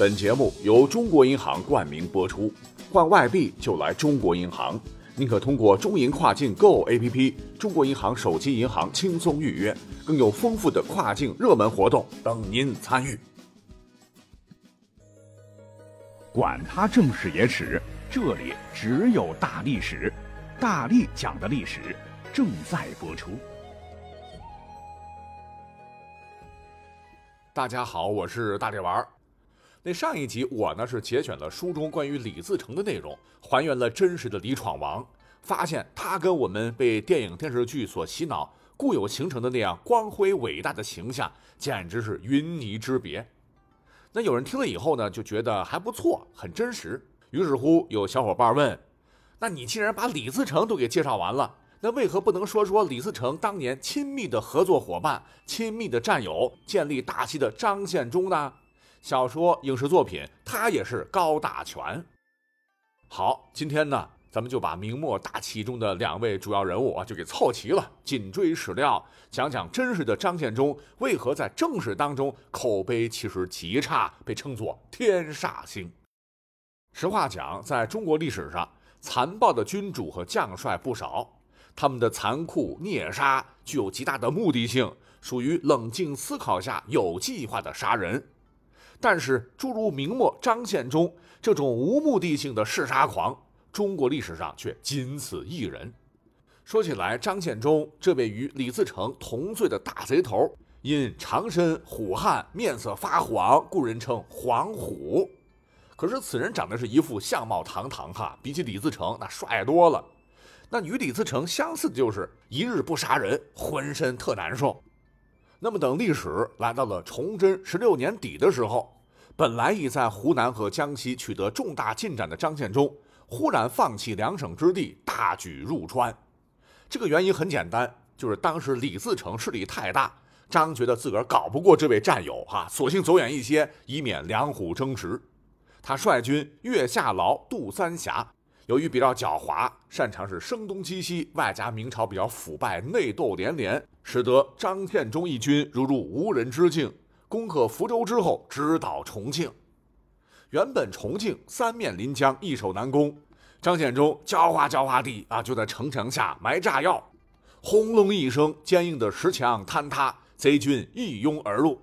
本节目由中国银行冠名播出，换外币就来中国银行。您可通过中银跨境 Go APP、中国银行手机银行轻松预约，更有丰富的跨境热门活动等您参与。管他正史野史，这里只有大历史，大力讲的历史正在播出。大家好，我是大力丸儿。那上一集我呢是节选了书中关于李自成的内容，还原了真实的李闯王，发现他跟我们被电影电视剧所洗脑、固有形成的那样光辉伟大的形象，简直是云泥之别。那有人听了以后呢，就觉得还不错，很真实。于是乎，有小伙伴问：“那你既然把李自成都给介绍完了，那为何不能说说李自成当年亲密的合作伙伴、亲密的战友、建立大西的张献忠呢？”小说、影视作品，他也是高大全。好，今天呢，咱们就把明末大旗中的两位主要人物啊，就给凑齐了，紧追史料，讲讲真实的张献忠为何在正史当中口碑其实极差，被称作天煞星。实话讲，在中国历史上，残暴的君主和将帅不少，他们的残酷虐杀具有极大的目的性，属于冷静思考下有计划的杀人。但是，诸如明末张献忠这种无目的性的嗜杀狂，中国历史上却仅此一人。说起来，张献忠这位与李自成同罪的大贼头，因长身虎汉，面色发黄，故人称黄虎。可是此人长得是一副相貌堂堂哈，比起李自成那帅多了。那与李自成相似的就是一日不杀人，浑身特难受。那么，等历史来到了崇祯十六年底的时候，本来已在湖南和江西取得重大进展的张献忠，忽然放弃两省之地，大举入川。这个原因很简单，就是当时李自成势力太大，张觉得自个儿搞不过这位战友，哈，索性走远一些，以免两虎争食。他率军越下牢，渡三峡。由于比较狡猾，擅长是声东击西，外加明朝比较腐败，内斗连连，使得张献忠一军如入无人之境。攻克福州之后，直捣重庆。原本重庆三面临江，易守难攻。张献忠狡猾狡猾地啊，就在城墙下埋炸药，轰隆一声，坚硬的石墙坍塌，贼军一拥而入。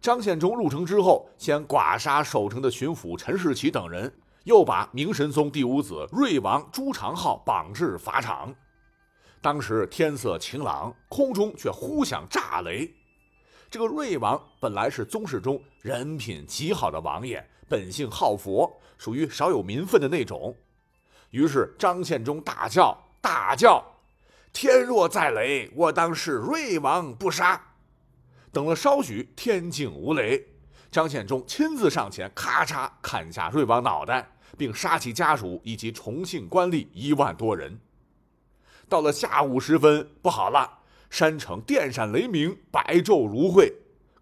张献忠入城之后，先剐杀守城的巡抚陈士奇等人。又把明神宗第五子瑞王朱常浩绑至法场。当时天色晴朗，空中却忽响炸雷。这个瑞王本来是宗室中人品极好的王爷，本性好佛，属于少有民愤的那种。于是张献忠大叫大叫：“天若在雷，我当是瑞王不杀。”等了稍许，天静无雷。张献忠亲自上前，咔嚓砍下瑞王脑袋，并杀其家属以及重庆官吏一万多人。到了下午时分，不好了，山城电闪雷鸣，白昼如晦。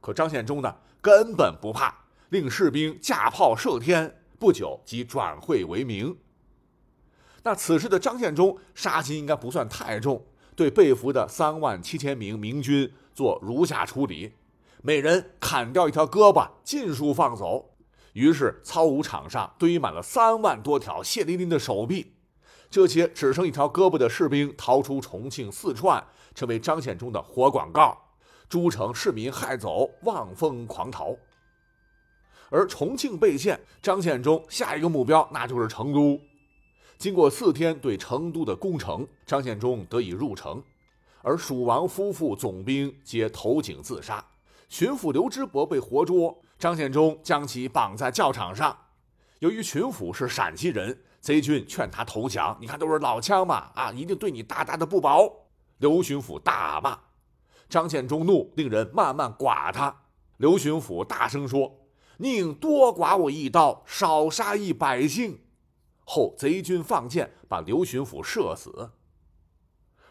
可张献忠呢，根本不怕，令士兵架炮射天，不久即转晦为明。那此时的张献忠杀心应该不算太重，对被俘的三万七千名明军做如下处理。每人砍掉一条胳膊，尽数放走。于是操舞场上堆满了三万多条血淋淋的手臂。这些只剩一条胳膊的士兵逃出重庆、四川，成为张献忠的活广告。诸城市民害走，望风狂逃。而重庆被陷，张献忠下一个目标那就是成都。经过四天对成都的攻城，张献忠得以入城，而蜀王夫妇总兵皆投井自杀。巡抚刘知伯被活捉，张献忠将其绑在轿场上。由于巡抚是陕西人，贼军劝他投降。你看，都是老枪嘛，啊，一定对你大大的不薄。刘巡抚大骂，张献忠怒，令人慢慢剐他。刘巡抚大声说：“宁多剐我一刀，少杀一百姓。”后贼军放箭，把刘巡抚射死。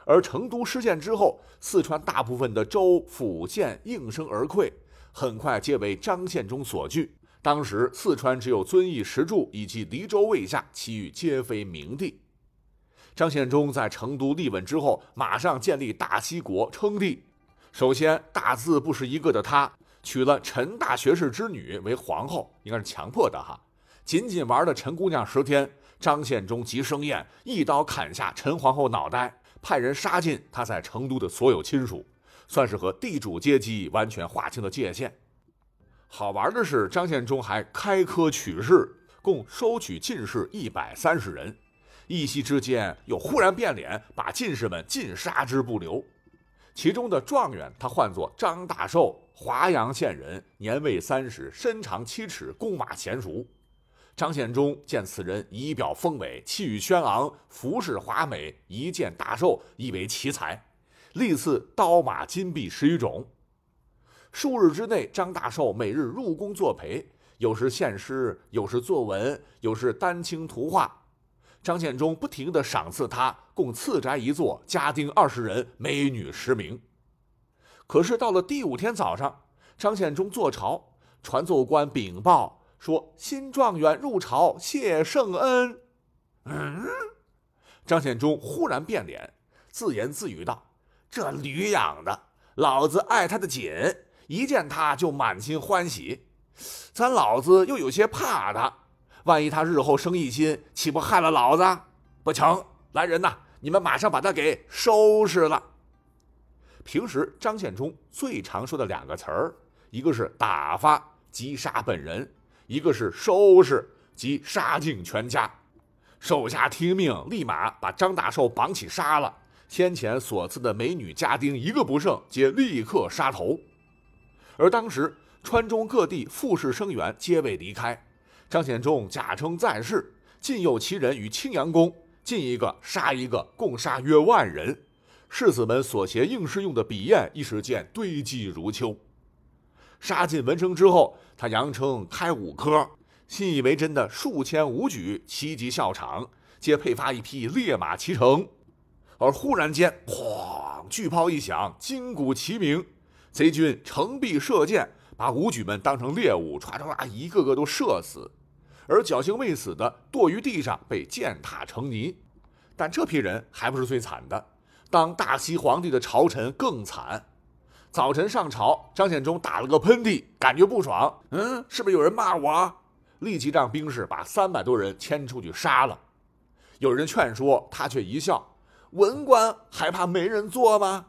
而成都失陷之后，四川大部分的州府县应声而溃，很快皆为张献忠所据。当时四川只有遵义石柱以及黎州卫下，其余皆非明地。张献忠在成都立稳之后，马上建立大西国，称帝。首先，大字不识一个的他，娶了陈大学士之女为皇后，应该是强迫的哈。仅仅玩了陈姑娘十天，张献忠即生厌，一刀砍下陈皇后脑袋，派人杀尽他在成都的所有亲属，算是和地主阶级完全划清了界限。好玩的是，张献忠还开科取士，共收取进士一百三十人，一夕之间又忽然变脸，把进士们尽杀之不留。其中的状元，他唤作张大寿，华阳县人，年未三十，身长七尺，弓马娴熟。张献忠见此人仪表丰伟，气宇轩昂，服饰华美，一见大寿，以为奇才，历赐刀马金币十余种。数日之内，张大寿每日入宫作陪，有时献诗，有时作文，有时丹青图画。张献忠不停地赏赐他，共赐宅一座，家丁二十人，美女十名。可是到了第五天早上，张献忠坐朝，传奏官禀报说新状元入朝，谢圣恩。嗯，张献忠忽然变脸，自言自语道：“这驴养的，老子爱他的紧。”一见他就满心欢喜，咱老子又有些怕他，万一他日后生异心，岂不害了老子？不成，来人呐，你们马上把他给收拾了。平时张献忠最常说的两个词儿，一个是打发，击杀本人；一个是收拾，即杀尽全家。手下听命，立马把张大寿绑起杀了。先前所赐的美女家丁一个不剩，皆立刻杀头。而当时川中各地富士生源皆未离开，张献忠假称在世，尽诱其人于青阳宫，进一个杀一个，共杀约万人。世子们所携应试用的笔砚，一时间堆积如丘。杀尽文生之后，他扬称开武科，信以为真的数千武举齐集校场，皆配发一匹烈马骑乘。而忽然间，哐！巨炮一响，金鼓齐鸣。贼军乘壁射箭，把武举们当成猎物，唰唰唰，一个个都射死。而侥幸未死的堕于地上，被践踏成泥。但这批人还不是最惨的，当大西皇帝的朝臣更惨。早晨上朝，张献忠打了个喷嚏，感觉不爽。嗯，是不是有人骂我？立即让兵士把三百多人牵出去杀了。有人劝说，他却一笑：“文官还怕没人做吗？”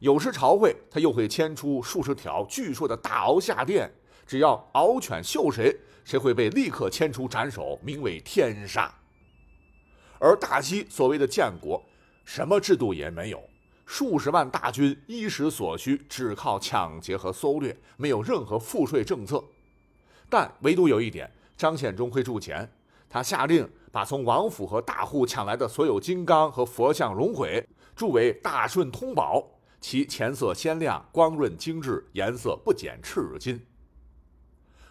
有时朝会，他又会牵出数十条巨硕的大鳌下殿，只要獒犬嗅谁，谁会被立刻牵出斩首，名为天杀。而大西所谓的建国，什么制度也没有，数十万大军衣食所需，只靠抢劫和搜掠，没有任何赋税政策。但唯独有一点，张献忠会铸钱，他下令把从王府和大户抢来的所有金刚和佛像熔毁，铸为大顺通宝。其钱色鲜亮、光润精致，颜色不减赤金。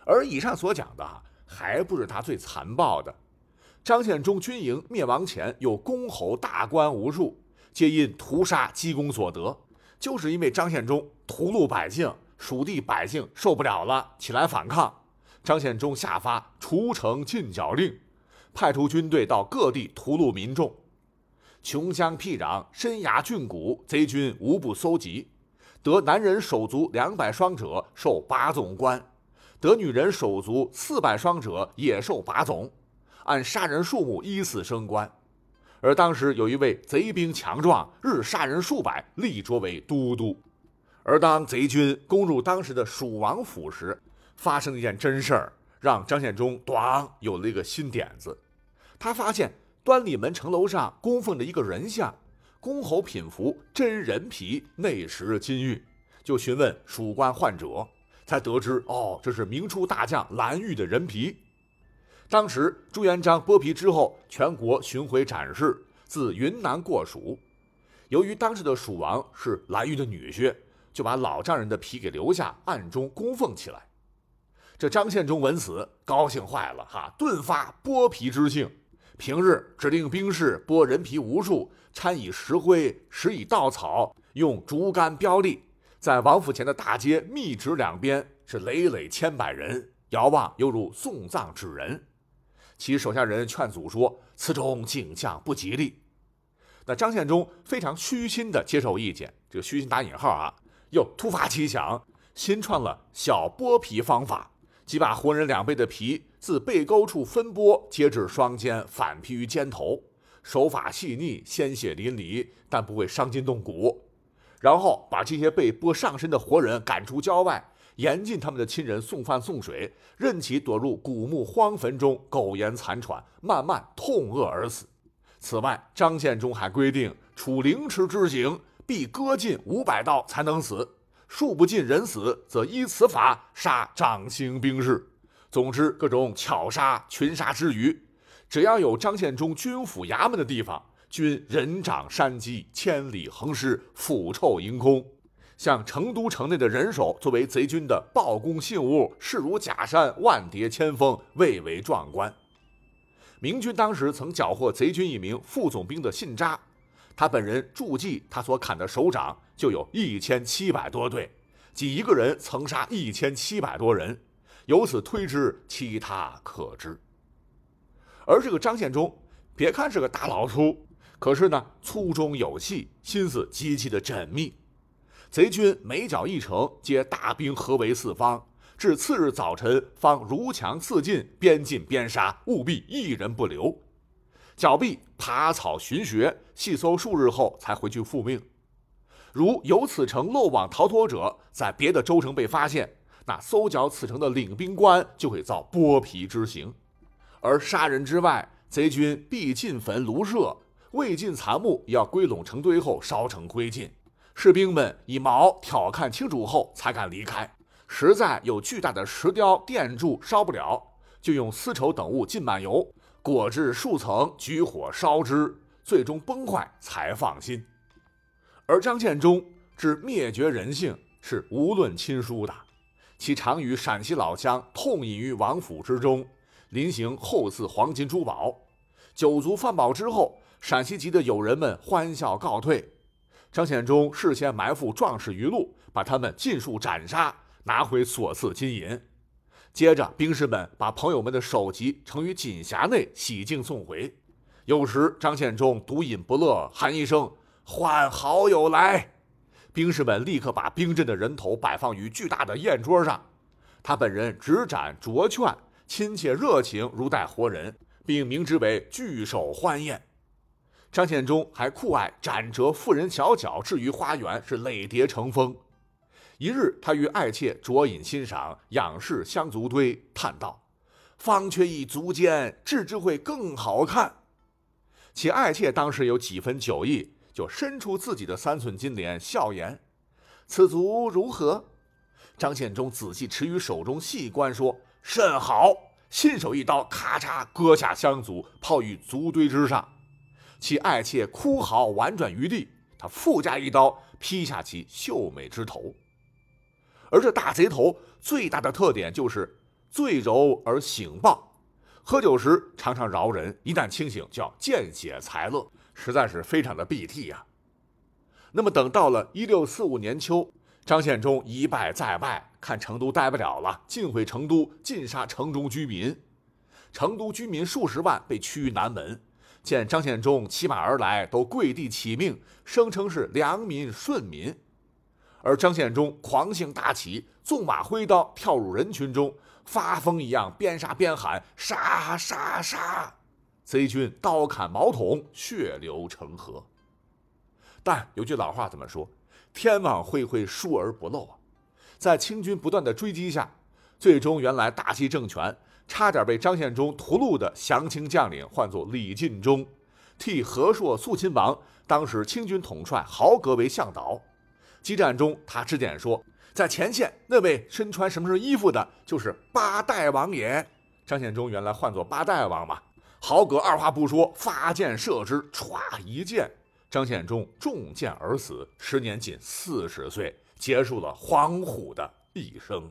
而以上所讲的还不是他最残暴的。张献忠军营灭亡前，有公侯大官无数，皆因屠杀积功所得。就是因为张献忠屠戮百姓，蜀地百姓受不了了，起来反抗。张献忠下发除城禁剿令，派出军队到各地屠戮民众。穷乡僻壤、深崖峻谷，贼军无不搜集；得男人手足两百双者，受八总官；得女人手足四百双者，也受八总。按杀人数目依次升官。而当时有一位贼兵强壮，日杀人数百，立擢为都督。而当贼军攻入当时的蜀王府时，发生了一件真事儿，让张献忠咣有了一个新点子。他发现。端礼门城楼上供奉着一个人像，公侯品服，真人皮，内实金玉。就询问蜀官患者，才得知哦，这是明初大将蓝玉的人皮。当时朱元璋剥皮之后，全国巡回展示，自云南过蜀。由于当时的蜀王是蓝玉的女婿，就把老丈人的皮给留下，暗中供奉起来。这张献忠闻此高兴坏了，哈，顿发剥皮之兴。平日指令兵士剥人皮无数，掺以石灰，拾以稻草，用竹竿标立，在王府前的大街密植两边是累累千百人，遥望犹如送葬之人。其手下人劝阻说：“此种景象不吉利。”那张献忠非常虚心地接受意见，这个虚心打引号啊，又突发奇想，新创了小剥皮方法，即把活人两背的皮自背沟处分剥，接至双肩，反披于肩头，手法细腻，鲜血淋漓，但不会伤筋动骨。然后把这些被剥上身的活人赶出郊外，严禁他们的亲人送饭送水，任其躲入古墓荒坟中苟延残喘，慢慢痛饿而死。此外，张献忠还规定，处凌迟之刑，必割尽五百刀才能死，数不尽人死，则依此法杀掌刑兵士。总之，各种巧杀、群杀之余，只要有张献忠军府衙门的地方。均人长山鸡，千里横尸，腐臭盈空。像成都城内的人手，作为贼军的报功信物，势如假山，万叠千峰，蔚为壮观。明军当时曾缴获贼军一名副总兵的信札，他本人注记，他所砍的手掌就有一千七百多对，仅一个人曾杀一千七百多人，由此推之，其他可知。而这个张献忠，别看是个大老粗。可是呢，粗中有细，心思极其的缜密。贼军每剿一城，皆大兵合围四方，至次日早晨方如墙似进，边进边杀，务必一人不留。剿毕，爬草寻穴，细搜数日后才回去复命。如有此城漏网逃脱者，在别的州城被发现，那搜剿此城的领兵官就会遭剥皮之刑。而杀人之外，贼军必进坟庐舍。未尽残木，要归拢成堆后烧成灰烬。士兵们以矛挑看清楚后才敢离开。实在有巨大的石雕垫柱烧不了，就用丝绸等物浸满油，裹至数层，举火烧之，最终崩坏才放心。而张献忠之灭绝人性是无论亲疏的，其常与陕西老乡痛饮于王府之中，临行后赐黄金珠宝，酒足饭饱之后。陕西籍的友人们欢笑告退，张献忠事先埋伏壮士余路，把他们尽数斩杀，拿回所赐金银。接着，兵士们把朋友们的首级盛于锦匣内，洗净送回。有时，张献忠独饮不乐，喊一声“唤好友来”，兵士们立刻把兵阵的人头摆放于巨大的宴桌上，他本人执盏酌劝，亲切热情，如待活人，并明之为“聚首欢宴”。张献忠还酷爱斩折妇人小脚，置于花园，是累叠成风。一日，他与爱妾酌饮欣赏，仰视香足堆，叹道：“方缺一足尖，置之会更好看。”其爱妾当时有几分酒意，就伸出自己的三寸金莲，笑言：“此足如何？”张献忠仔细持于手中，细观说：“甚好！”信手一刀，咔嚓割下香足，抛于足堆之上。其爱妾哭嚎，婉转于地。他附加一刀，劈下其秀美之头。而这大贼头最大的特点就是醉柔而醒暴，喝酒时常常饶人，一旦清醒就要见血才乐，实在是非常的避涕呀。那么等到了一六四五年秋，张献忠一败再败，看成都待不了了，进回成都，尽杀城中居民，成都居民数十万被驱于南门。见张献忠骑马而来，都跪地乞命，声称是良民顺民。而张献忠狂性大起，纵马挥刀，跳入人群中，发疯一样，边杀边喊：“杀杀杀！”贼军刀砍矛捅，血流成河。但有句老话怎么说？“天网恢恢，疏而不漏啊！”在清军不断的追击下，最终原来大西政权。差点被张献忠屠戮的降清将领，唤作李进忠，替和硕肃亲王，当时清军统帅豪格为向导。激战中，他指点说，在前线那位身穿什么什么衣服的，就是八代王也。张献忠原来唤作八代王嘛。豪格二话不说，发箭射之，歘一箭，张献忠中箭而死，时年仅四十岁，结束了黄虎的一生。